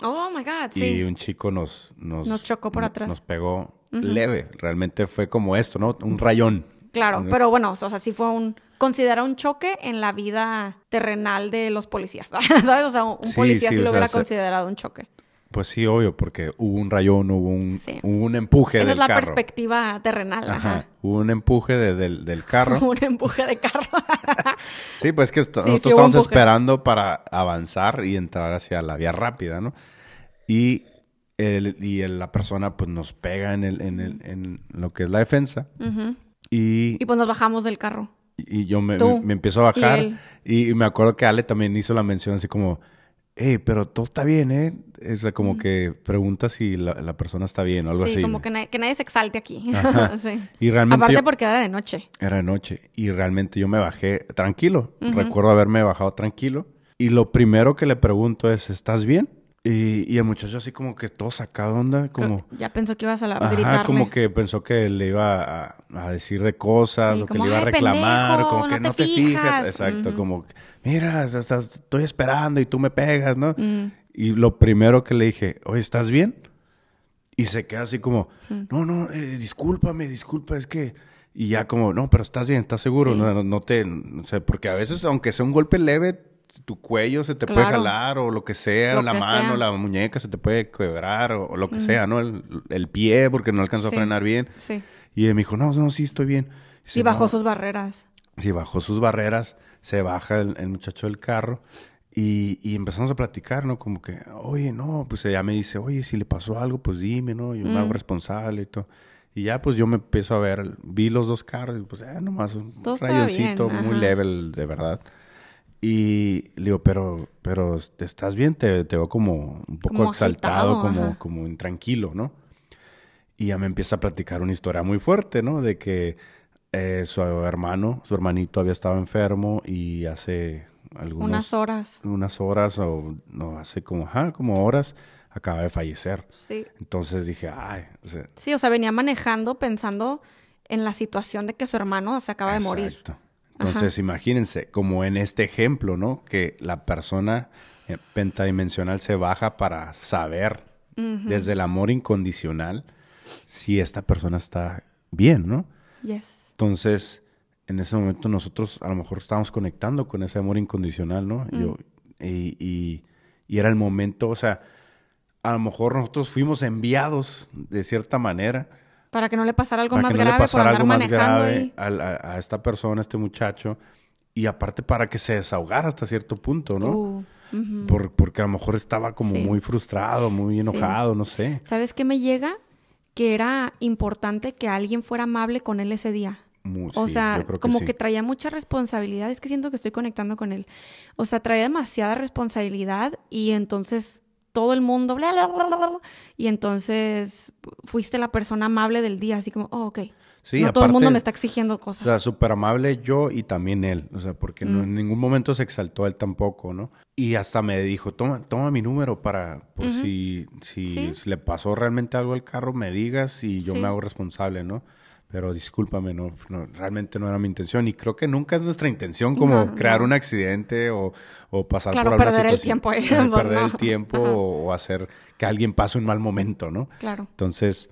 Oh my God, sí. Y un chico nos, nos, chocó por atrás. Nos pegó leve. Realmente fue como esto, ¿no? Un rayón. Claro, pero bueno, o sea, sí fue un. Considera un choque en la vida terrenal de los policías. <laughs> ¿Sabes? O sea, un policía sí, lo hubiera considerado un choque. Pues sí, obvio, porque hubo un rayón, hubo un, un empuje Esa es la perspectiva terrenal. Ajá. Hubo un empuje del carro. <laughs> un empuje de carro. <laughs> sí, pues que nosotros estamos esperando para avanzar y entrar hacia la vía rápida, ¿no? Y, el, y la persona pues nos pega en, el, en, el, en lo que es la defensa. Y, y pues nos bajamos del carro. Y yo me, me, empiezo a bajar. y me acuerdo que Ale también hizo la mención así como hey, pero todo está bien, ¿eh? Es como que pregunta si la, persona está bien o algo así. Sí, como que, nadie se exalte aquí. <laughs> sí. Y realmente Aparte porque era de noche. Era de noche. Y realmente yo me bajé tranquilo. Recuerdo haberme bajado tranquilo. Y lo primero que le pregunto es, ¿estás bien? Y, el muchacho así como que todo sacado onda, como... Ya pensó que ibas a, la, Ajá, como que pensó que le iba a, decir de cosas, o que le iba a reclamar, como que no te, fijas. Exacto, como, mira, estoy esperando y tú me pegas, ¿no? Mm. Y lo primero que le dije, oye, ¿estás bien? Y se queda así como, mm. no, no, eh, discúlpame, disculpa, es que... Y ya como, no, pero estás bien, estás seguro, no, no, te... O sea, porque a veces, aunque sea un golpe leve, tu cuello se te puede jalar o lo que sea, la mano, la muñeca se te puede quebrar o, lo que sea, ¿no? El, pie porque no alcanzó a frenar bien. Sí. Y él me dijo, no, no, sí, estoy bien. Y, bajó sus barreras. Sí, bajó sus barreras, se baja el, muchacho del carro y, y, empezamos a platicar, ¿no? Como que, oye, no, pues ella me dice, oye, si le pasó algo, pues dime, ¿no? Yo me hago mm. responsable y todo. Y ya, pues yo me empiezo a ver, vi los dos carros y pues, eh, nomás un rayoncito muy leve, de verdad. Y le digo, pero, pero ¿estás bien? Te, te veo como un poco exaltado, como, como intranquilo, ¿no? Y ya me empieza a platicar una historia muy fuerte, ¿no? De que eh, su hermano, su hermanito había estado enfermo y hace algunas... Unas horas. Unas horas o no, hace como, ajá, como horas acaba de fallecer. Sí. Entonces dije, ay. O sea, sí, o sea, venía manejando pensando en la situación de que su hermano se acaba de morir. Entonces, imagínense, como en este ejemplo, ¿no? Que la persona eh, pentadimensional se baja para saber desde el amor incondicional si esta persona está bien, ¿no? Yes. Entonces, en ese momento nosotros a lo mejor estábamos conectando con ese amor incondicional, ¿no? Yo, mm. y, y, era el momento, o sea, a lo mejor nosotros fuimos enviados de cierta manera para que no le pasara algo más grave por andar manejando A, esta persona, a este muchacho. Y aparte para que se desahogara hasta cierto punto, ¿no? Uh, porque a lo mejor estaba como muy frustrado, muy enojado, no sé. ¿Sabes qué me llega? Que era importante que alguien fuera amable con él ese día. o sea, como que traía mucha responsabilidad. Es que siento que estoy conectando con él. O sea, traía demasiada responsabilidad y entonces todo el mundo, bla, bla, bla, y entonces fuiste la persona amable del día, así como, oh, ok. Sí, no todo el mundo me está exigiendo cosas. O sea, súper amable yo y también él, o sea, porque no, en mm. ningún momento se exaltó él tampoco, ¿no? Y hasta me dijo, toma, toma mi número para, por si, si, le pasó realmente algo al carro, me digas y yo me hago responsable, ¿no? Pero discúlpame, no, realmente no era mi intención y creo que nunca es nuestra intención como crear un accidente o, o pasar por alguna perder el tiempo. Ahí, perder el <laughs> tiempo o, hacer que alguien pase un mal momento, ¿no? Claro. Entonces,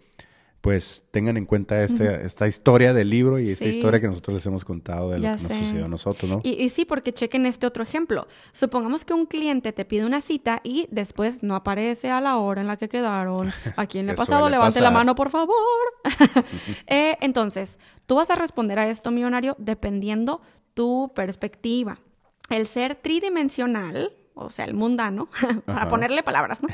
pues tengan en cuenta este, esta historia del libro y esta historia que nosotros les hemos contado de lo que nos sucedió a nosotros, ¿no? Y, sí, porque chequen este otro ejemplo. Supongamos que un cliente te pide una cita y después no aparece a la hora en la que quedaron. ¿A quién le <laughs> ha pasado? Levante la mano, por favor. <laughs> <laughs> Eh, entonces, tú vas a responder a esto, millonario, dependiendo tu perspectiva. El ser tridimensional, o sea, el mundano, para ponerle palabras, ¿no?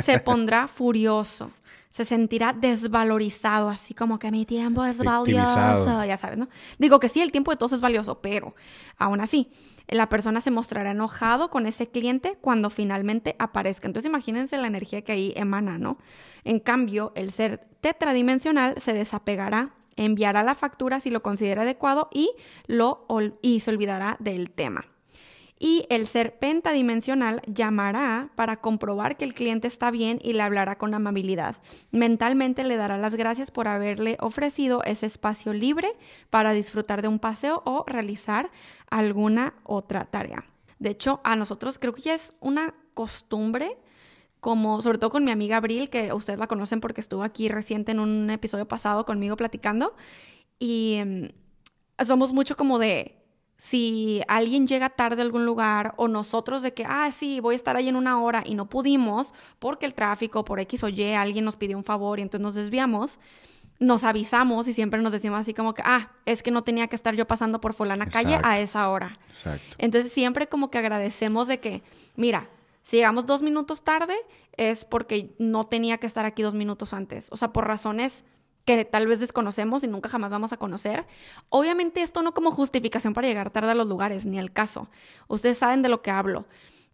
Se pondrá furioso se sentirá desvalorizado, así como que mi tiempo es valioso, ya sabes, ¿no? Digo que sí, el tiempo de todos es valioso, pero aún así, la persona se mostrará enojado con ese cliente cuando finalmente aparezca. Entonces imagínense la energía que ahí emana, ¿no? En cambio, el ser tetradimensional se desapegará, enviará la factura si lo considera adecuado y, lo, y se olvidará del tema. Y el ser pentadimensional llamará para comprobar que el cliente está bien y le hablará con amabilidad. Mentalmente le dará las gracias por haberle ofrecido ese espacio libre para disfrutar de un paseo o realizar alguna otra tarea. De hecho, a nosotros creo que ya es una costumbre como sobre todo con mi amiga Abril, que ustedes la conocen porque estuvo aquí reciente en un episodio pasado conmigo platicando. Y em, somos mucho como de, si alguien llega tarde a algún lugar o nosotros de que, ah, sí, voy a estar ahí en una hora y no pudimos porque el tráfico, por X o Y, alguien nos pidió un favor y entonces nos desviamos, nos avisamos y siempre nos decimos así como que, ah, es que no tenía que estar yo pasando por fulana calle a esa hora. Exacto. Entonces siempre como que agradecemos de que, mira, si llegamos dos minutos tarde es porque no tenía que estar aquí dos minutos antes. O sea, por razones que tal vez desconocemos y nunca jamás vamos a conocer. Obviamente esto no como justificación para llegar tarde a los lugares, ni al caso. Ustedes saben de lo que hablo.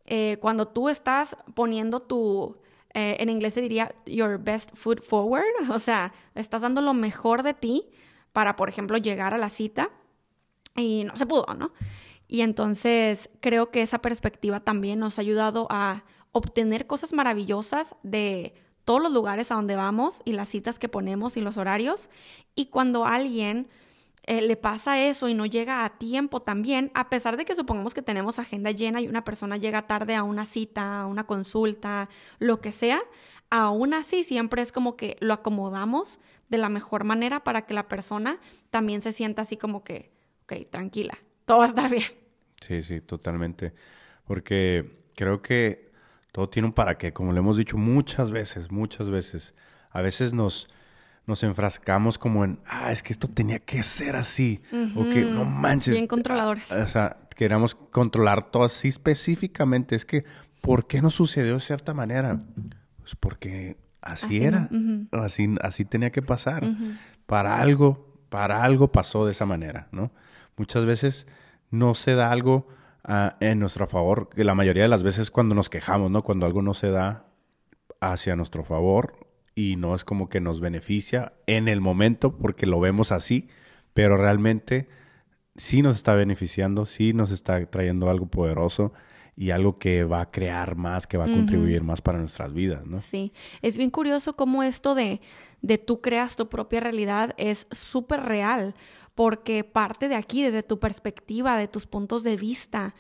Eh, cuando tú estás poniendo tu, eh, en inglés se diría your best foot forward, <laughs> o sea, estás dando lo mejor de ti para, por ejemplo, llegar a la cita y no se pudo, ¿no? Y entonces creo que esa perspectiva también nos ha ayudado a obtener cosas maravillosas de todos los lugares a donde vamos y las citas que ponemos y los horarios. Y cuando alguien eh, le pasa eso y no llega a tiempo también, a pesar de que supongamos que tenemos agenda llena y una persona llega tarde a una cita, a una consulta, lo que sea, aún así siempre es como que lo acomodamos de la mejor manera para que la persona también se sienta así como que, ok, tranquila, todo va a estar bien. Sí, sí, totalmente. Porque creo que todo tiene un para qué, como le hemos dicho muchas veces, muchas veces. A veces nos, nos enfrascamos como en, ah, es que esto tenía que ser así. O que, no manches. Bien controladores. O sea, queremos controlar todo así específicamente. Es que, ¿por qué no sucedió de cierta manera? Pues porque así, era. así, así tenía que pasar. Para algo, para algo pasó de esa manera, ¿no? Muchas veces no se da algo ah, en nuestro favor, que la mayoría de las veces cuando nos quejamos, ¿no? Cuando algo no se da hacia nuestro favor y no es como que nos beneficia en el momento porque lo vemos así, pero realmente sí nos está beneficiando, sí nos está trayendo algo poderoso y algo que va a crear más, que va a contribuir más para nuestras vidas, ¿no? Sí, es bien curioso cómo esto de, de tú creas tu propia realidad es súper real, porque parte de aquí, desde tu perspectiva, de tus puntos de vista.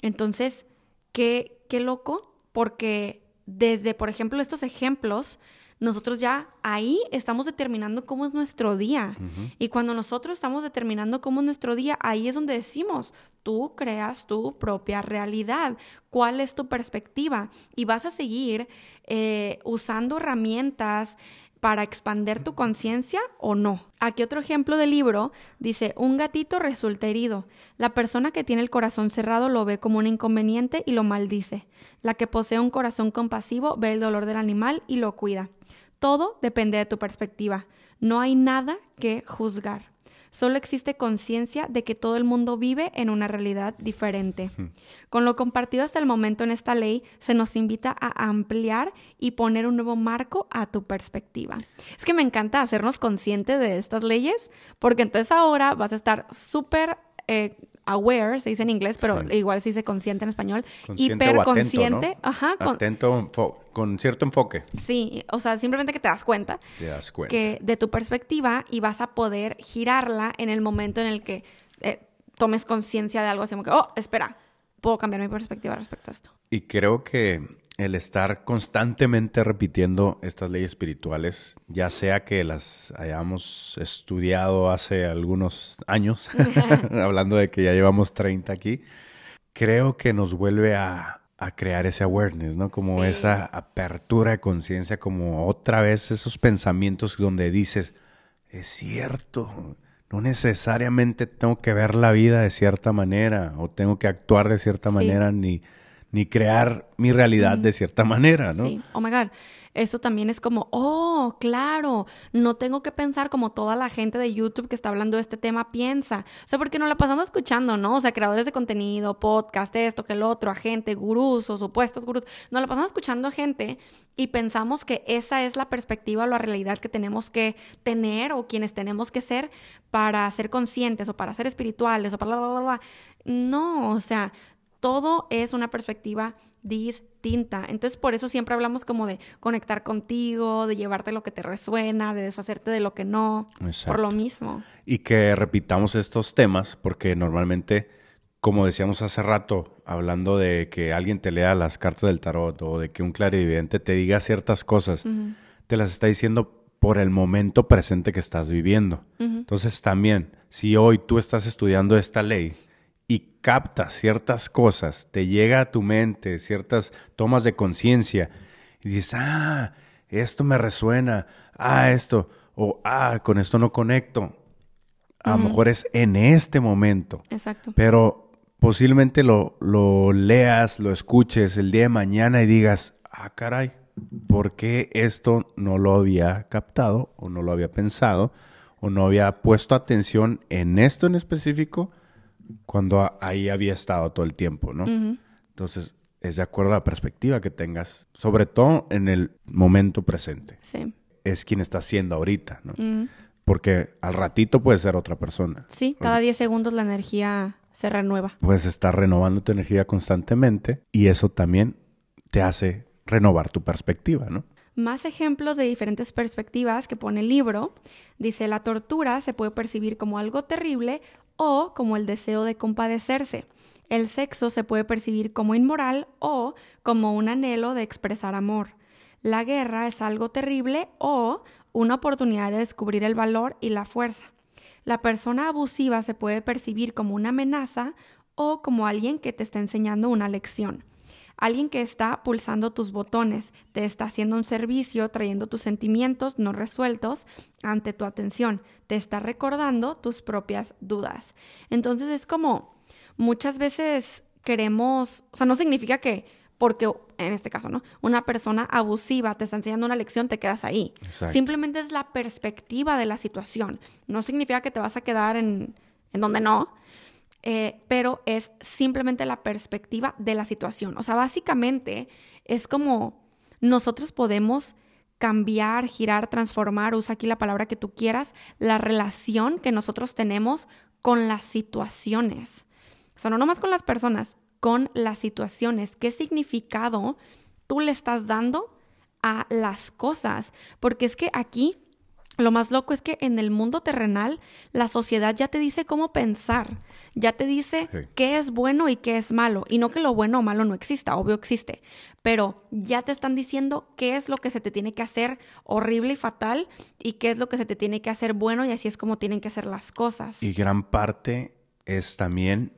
Entonces, qué, qué loco, porque desde, por ejemplo, estos ejemplos, nosotros ya ahí estamos determinando cómo es nuestro día. Y cuando nosotros estamos determinando cómo es nuestro día, ahí es donde decimos, tú creas tu propia realidad, cuál es tu perspectiva y vas a seguir eh, usando herramientas para expander tu conciencia o no. Aquí otro ejemplo del libro dice, un gatito resulta herido. La persona que tiene el corazón cerrado lo ve como un inconveniente y lo maldice. La que posee un corazón compasivo ve el dolor del animal y lo cuida. Todo depende de tu perspectiva. No hay nada que juzgar. Solo existe conciencia de que todo el mundo vive en una realidad diferente. Con lo compartido hasta el momento en esta ley, se nos invita a ampliar y poner un nuevo marco a tu perspectiva. Es que me encanta hacernos conscientes de estas leyes, porque entonces ahora vas a estar súper eh, aware, se dice en inglés, pero igual se dice consciente en español, hiperconsciente, ajá, con, atento con cierto enfoque. Sí, o sea, simplemente que te das cuenta, te das cuenta. que de tu perspectiva y vas a poder girarla en el momento en el que eh, tomes conciencia de algo así como que, oh, espera, puedo cambiar mi perspectiva respecto a esto. Y creo que el estar constantemente repitiendo estas leyes espirituales, ya sea que las hayamos estudiado hace algunos años, <laughs> <laughs> hablando de que ya llevamos 30 aquí, creo que nos vuelve a, crear ese awareness, ¿no? Como esa apertura de conciencia, como otra vez esos pensamientos donde dices, es cierto, no necesariamente tengo que ver la vida de cierta manera o tengo que actuar de cierta manera ni ni crear mi realidad de cierta manera, ¿no? Sí, oh my God. Eso también es como, oh, claro, no tengo que pensar como toda la gente de YouTube que está hablando de este tema piensa. O sea, porque nos la pasamos escuchando, ¿no? O sea, creadores de contenido, podcast, esto, que el otro, a gente, gurús o supuestos gurús. Nos la pasamos escuchando a gente y pensamos que esa es la perspectiva o la realidad que tenemos que tener o quienes tenemos que ser para ser conscientes o para ser espirituales o para bla, bla, bla. No, o sea, todo es una perspectiva distinta. Entonces, por eso siempre hablamos como de conectar contigo, de llevarte lo que te resuena, de deshacerte de lo que no, por lo mismo. Y que repitamos estos temas, porque normalmente, como decíamos hace rato, hablando de que alguien te lea las cartas del tarot o de que un clarividente te diga ciertas cosas, te las está diciendo por el momento presente que estás viviendo. Entonces, también, si hoy tú estás estudiando esta ley, y captas ciertas cosas, te llega a tu mente ciertas tomas de conciencia y dices, ah, esto me resuena, ah, esto, o ah, con esto no conecto. A lo mejor es en este momento. Exacto. Pero posiblemente lo, lo leas, lo escuches el día de mañana y digas, ah, caray, ¿por qué esto no lo había captado o no lo había pensado o no había puesto atención en esto en específico? Cuando ahí había estado todo el tiempo, ¿no? Entonces, es de acuerdo a la perspectiva que tengas, sobre todo en el momento presente. Sí. Es quien está siendo ahorita, ¿no? Porque al ratito puede ser otra persona. Sí, cada 10 segundos la energía se renueva. Puedes estar renovando tu energía constantemente y eso también te hace renovar tu perspectiva, ¿no? Más ejemplos de diferentes perspectivas que pone el libro. Dice, la tortura se puede percibir como algo terrible o como el deseo de compadecerse. El sexo se puede percibir como inmoral o como un anhelo de expresar amor. La guerra es algo terrible o una oportunidad de descubrir el valor y la fuerza. La persona abusiva se puede percibir como una amenaza o como alguien que te está enseñando una lección. Alguien que está pulsando tus botones, te está haciendo un servicio, trayendo tus sentimientos no resueltos ante tu atención, te está recordando tus propias dudas. Entonces es como muchas veces queremos, o sea, no significa que porque en este caso, ¿no? Una persona abusiva te está enseñando una lección, te quedas ahí. Simplemente es la perspectiva de la situación. No significa que te vas a quedar en, en donde no, eh, pero es simplemente la perspectiva de la situación. O sea, básicamente es como nosotros podemos cambiar, girar, transformar, usa aquí la palabra que tú quieras, la relación que nosotros tenemos con las situaciones. O sea, no nomás con las personas, con las situaciones. ¿Qué significado tú le estás dando a las cosas? Porque es que aquí lo más loco es que en el mundo terrenal la sociedad ya te dice cómo pensar, ya te dice qué es bueno y qué es malo. Y no que lo bueno o malo no exista, obvio existe, pero ya te están diciendo qué es lo que se te tiene que hacer horrible y fatal y qué es lo que se te tiene que hacer bueno y así es como tienen que ser las cosas. Y gran parte es también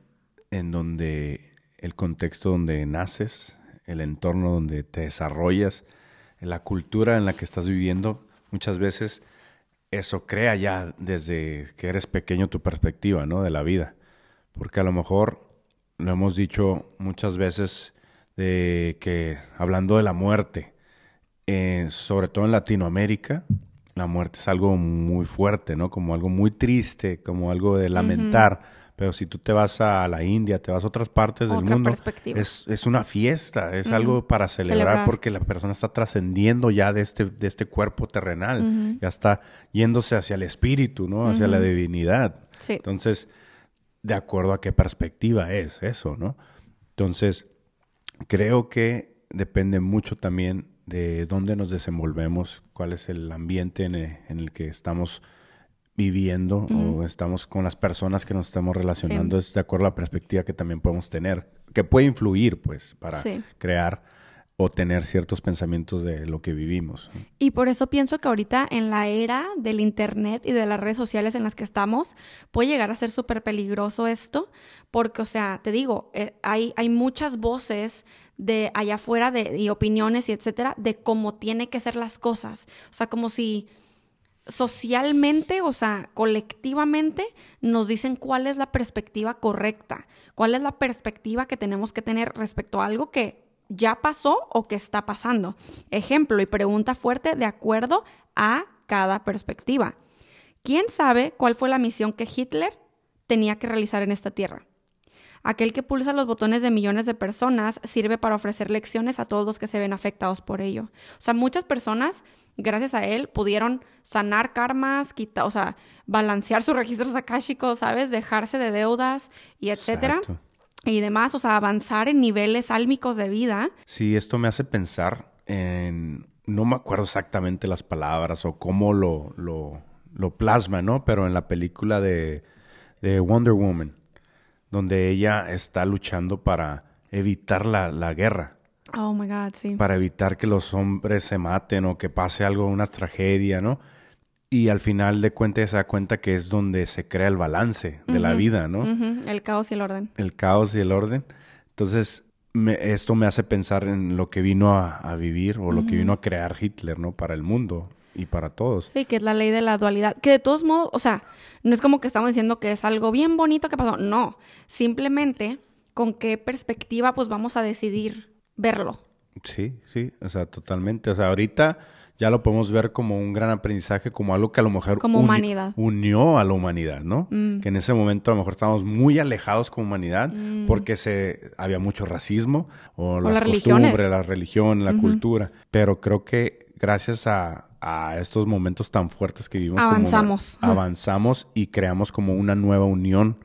en donde el contexto donde naces, el entorno donde te desarrollas, la cultura en la que estás viviendo, muchas veces eso crea ya desde que eres pequeño tu perspectiva, ¿no? De la vida. Porque a lo mejor lo hemos dicho muchas veces de que hablando de la muerte, eh, sobre todo en Latinoamérica, la muerte es algo muy fuerte, ¿no? Como algo muy triste, como algo de lamentar. Pero si tú te vas a la India, te vas a otras partes del mundo, es, es, una fiesta, es algo para celebrar, porque la persona está trascendiendo ya de este, de este cuerpo terrenal, ya está yéndose hacia el espíritu, ¿no? Hacia la divinidad. Entonces, de acuerdo a qué perspectiva es eso, ¿no? Entonces, creo que depende mucho también de dónde nos desenvolvemos, cuál es el ambiente en el que estamos viviendo o estamos con las personas que nos estamos relacionando, es de acuerdo a la perspectiva que también podemos tener, que puede influir, pues, para crear o tener ciertos pensamientos de lo que vivimos. Y por eso pienso que ahorita en la era del Internet y de las redes sociales en las que estamos, puede llegar a ser súper peligroso esto, porque, o sea, te digo, eh, hay, hay muchas voces de allá afuera de, y opiniones y etcétera, de cómo tiene que ser las cosas. O sea, como si socialmente, o sea, colectivamente, nos dicen cuál es la perspectiva correcta, cuál es la perspectiva que tenemos que tener respecto a algo que ya pasó o que está pasando. Ejemplo y pregunta fuerte de acuerdo a cada perspectiva. ¿Quién sabe cuál fue la misión que Hitler tenía que realizar en esta tierra? Aquel que pulsa los botones de millones de personas sirve para ofrecer lecciones a todos los que se ven afectados por ello. O sea, muchas personas, gracias a él, pudieron sanar karmas, quitar, o sea, balancear sus registros akáshicos, ¿sabes? Dejarse de deudas y etcétera. y demás, o sea, avanzar en niveles álmicos de vida. Sí, esto me hace pensar en, no me acuerdo exactamente las palabras o cómo lo, lo, lo plasma, ¿no? Pero en la película de, de Wonder Woman, donde ella está luchando para evitar la, la guerra. Oh my God, sí. Para evitar que los hombres se maten o que pase algo, una tragedia, ¿no? Y al final de cuentas se da cuenta que es donde se crea el balance de la vida, ¿no? El caos y el orden. El caos y el orden. Entonces, me- esto me hace pensar en lo que vino a, a vivir o lo que vino a crear Hitler, ¿no? Para el mundo y para todos. Sí, que es la ley de la dualidad. Que de todos modos, o sea, no es como que estamos diciendo que es algo bien bonito que pasó. No. Simplemente con qué perspectiva pues vamos a decidir verlo. Sí, sí, o sea, totalmente. O sea, ahorita ya lo podemos ver como un gran aprendizaje, como algo que a lo mejor Como humanidad. unió a la humanidad, ¿no? Mm. Que en ese momento a lo mejor estábamos muy alejados como humanidad porque se había mucho racismo o, las las costumbres, la religión, la cultura. Pero creo que gracias a, a estos momentos tan fuertes que vivimos, como- Avanzamos. avanzamos y creamos como una nueva unión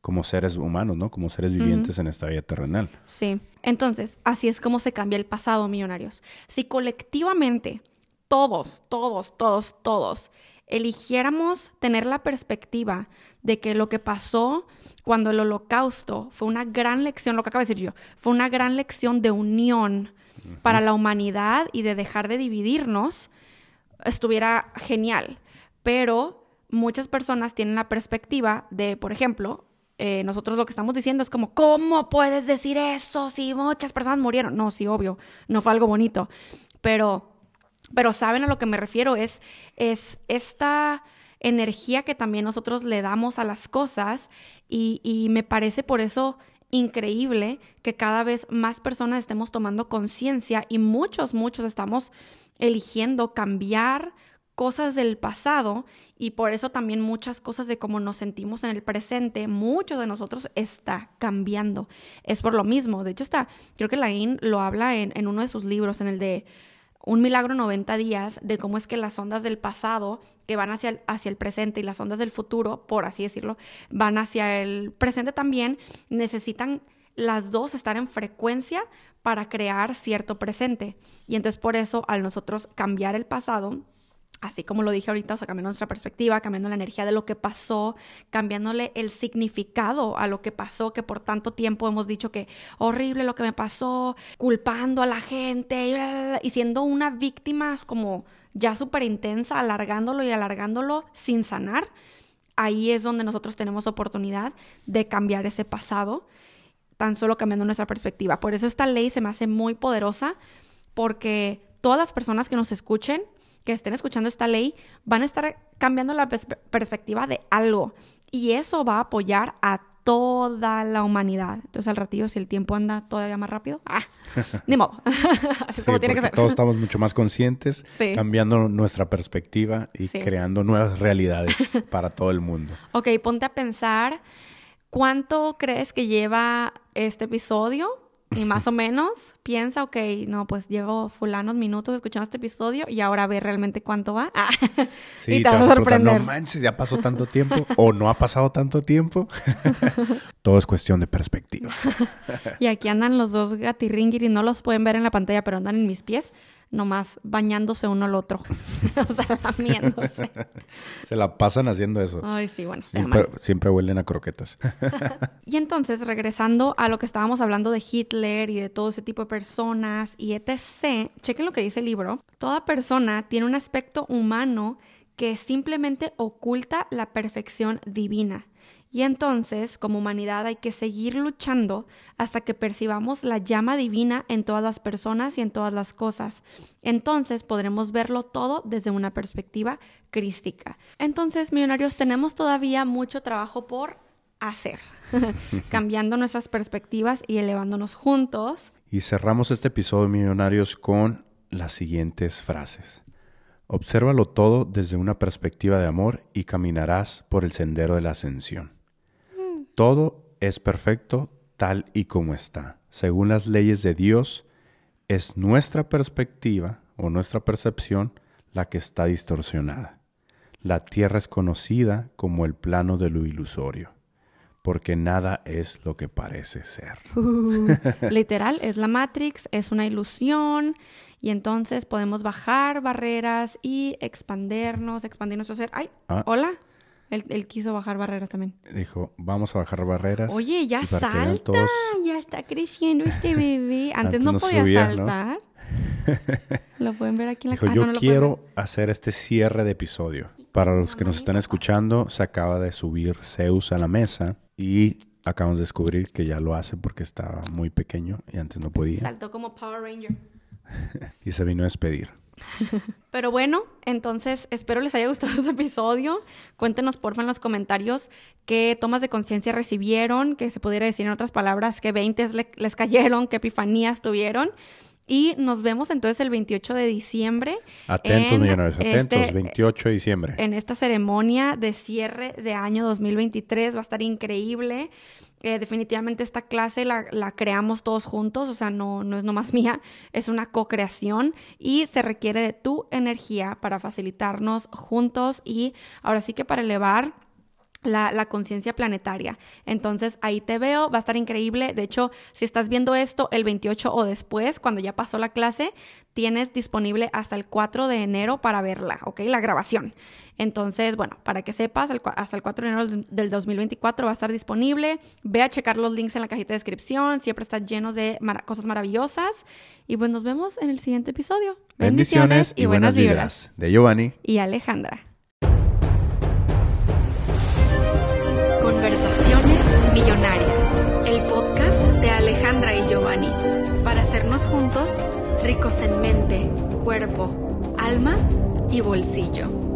como seres humanos, ¿no? Como seres vivientes en esta vida terrenal. Sí. Entonces, así es como se cambia el pasado, millonarios. Si colectivamente, todos, todos, todos, todos, eligiéramos tener la perspectiva de que lo que pasó cuando el holocausto fue una gran lección, lo que acabo de decir yo, fue una gran lección de unión para la humanidad y de dejar de dividirnos, estuviera genial. Pero muchas personas tienen la perspectiva de, por ejemplo, eh, nosotros lo que estamos diciendo es como, ¿cómo puedes decir eso si muchas personas murieron? No, sí, obvio, no fue algo bonito. Pero, pero saben a lo que me refiero, es, es esta energía que también nosotros le damos a las cosas y, y me parece por eso increíble que cada vez más personas estemos tomando conciencia y muchos, muchos estamos eligiendo cambiar cosas del pasado y por eso también muchas cosas de cómo nos sentimos en el presente, muchos de nosotros está cambiando. Es por lo mismo. De hecho, está, creo que Lain lo habla en, en uno de sus libros, en el de Un milagro 90 días, de cómo es que las ondas del pasado que van hacia el, hacia el presente y las ondas del futuro, por así decirlo, van hacia el presente también, necesitan las dos estar en frecuencia para crear cierto presente. Y entonces por eso al nosotros cambiar el pasado, así como lo dije ahorita, o sea, cambiando nuestra perspectiva, cambiando la energía de lo que pasó, cambiándole el significado a lo que pasó, que por tanto tiempo hemos dicho que horrible lo que me pasó, culpando a la gente y, bla, bla, bla, y siendo una víctima como ya súper intensa, alargándolo y alargándolo sin sanar. Ahí es donde nosotros tenemos oportunidad de cambiar ese pasado, tan solo cambiando nuestra perspectiva. Por eso esta ley se me hace muy poderosa, porque todas las personas que nos escuchen, que estén escuchando esta ley, van a estar cambiando la pers- perspectiva de algo. Y eso va a apoyar a toda la humanidad. Entonces, al ratillo, si el tiempo anda todavía más rápido, ¡ah! <laughs> Ni modo. <laughs> Así es como Sí, tiene que ser. Todos estamos mucho más conscientes, Sí. cambiando nuestra perspectiva y Sí. creando nuevas realidades <laughs> para todo el mundo. Ok, ponte a pensar cuánto crees que lleva este episodio y más o menos piensa, ok, no, pues llevo fulanos minutos escuchando este episodio y ahora ve realmente cuánto va. Ah, <laughs> Sí, y te vas a sorprender. No manches, ya pasó tanto tiempo o no ha pasado tanto tiempo. <laughs> Todo es cuestión de perspectiva. <laughs> Y aquí andan los dos gatirringir y no los pueden ver en la pantalla, pero andan en mis pies, nomás bañándose uno al otro. <laughs> o sea, lamiéndose. <laughs> Se la pasan haciendo eso. Ay, sí, bueno, se aman. Siempre, siempre huelen a croquetas. <laughs> Y entonces, regresando a lo que estábamos hablando de Hitler y de todo ese tipo de personas y etc., chequen lo que dice el libro. Toda persona tiene un aspecto humano que simplemente oculta la perfección divina. Y entonces, como humanidad, hay que seguir luchando hasta que percibamos la llama divina en todas las personas y en todas las cosas. Entonces podremos verlo todo desde una perspectiva crística. Entonces, millonarios, tenemos todavía mucho trabajo por hacer, <laughs> cambiando nuestras perspectivas y elevándonos juntos. Y cerramos este episodio, millonarios, con las siguientes frases. Obsérvalo todo desde una perspectiva de amor y caminarás por el sendero de la ascensión. Todo es perfecto tal y como está. Según las leyes de Dios, es nuestra perspectiva o nuestra percepción la que está distorsionada. La tierra es conocida como el plano de lo ilusorio. porque nada es lo que parece ser. <laughs> Uh, literal, es la Matrix, es una ilusión y entonces podemos bajar barreras y expandernos, expandir nuestro ser. ¡Ay! Ah. Hola. Él, él quiso bajar barreras también. Dijo, vamos a bajar barreras. Oye, ya salta, todos- ya está creciendo este <laughs> bebé. Antes, Antes no podía subía, ¿no? saltar. <laughs> Lo pueden ver aquí en la Dijo, ah, yo no pueden quiero hacer este cierre de episodio. Para los que nos están escuchando, se acaba de subir Zeus a la mesa y acabamos de descubrir que ya lo hace porque estaba muy pequeño y antes no podía. Saltó como Power Ranger. <laughs> Y se vino a despedir. <laughs> Pero bueno, entonces espero les haya gustado <laughs> este episodio. Cuéntenos porfa en los comentarios qué tomas de conciencia recibieron, que se pudiera decir en otras palabras, qué 20 les cayeron, qué epifanías tuvieron. Y nos vemos entonces el 28 de diciembre. Atentos, en millonarios, atentos. este- 28 de diciembre. en esta ceremonia de cierre de año 2023. Va a estar increíble. Definitivamente esta clase la, la creamos todos juntos, o sea, no, no es nomás <laughs> mía, es una co-creación y se requiere de tu energía para facilitarnos juntos y ahora sí que para elevar la, la conciencia planetaria. Entonces ahí te veo, va a estar increíble. De hecho, si estás viendo esto el 28 o después, cuando ya pasó la clase, tienes disponible hasta el 4 de enero para verla, ¿ok? La grabación. Entonces, bueno, para que sepas, el hasta el 4 de enero del- del 2024 va a estar disponible. Ve a checar los links en la cajita de descripción. Siempre está llenos de cosas maravillosas. Y pues nos vemos en el siguiente episodio. Bendiciones y buenas vibras. De Giovanni. Y Alejandra. Conversaciones Millonarias, el podcast de Alejandra y Giovanni, para hacernos juntos ricos en mente, cuerpo, alma y bolsillo.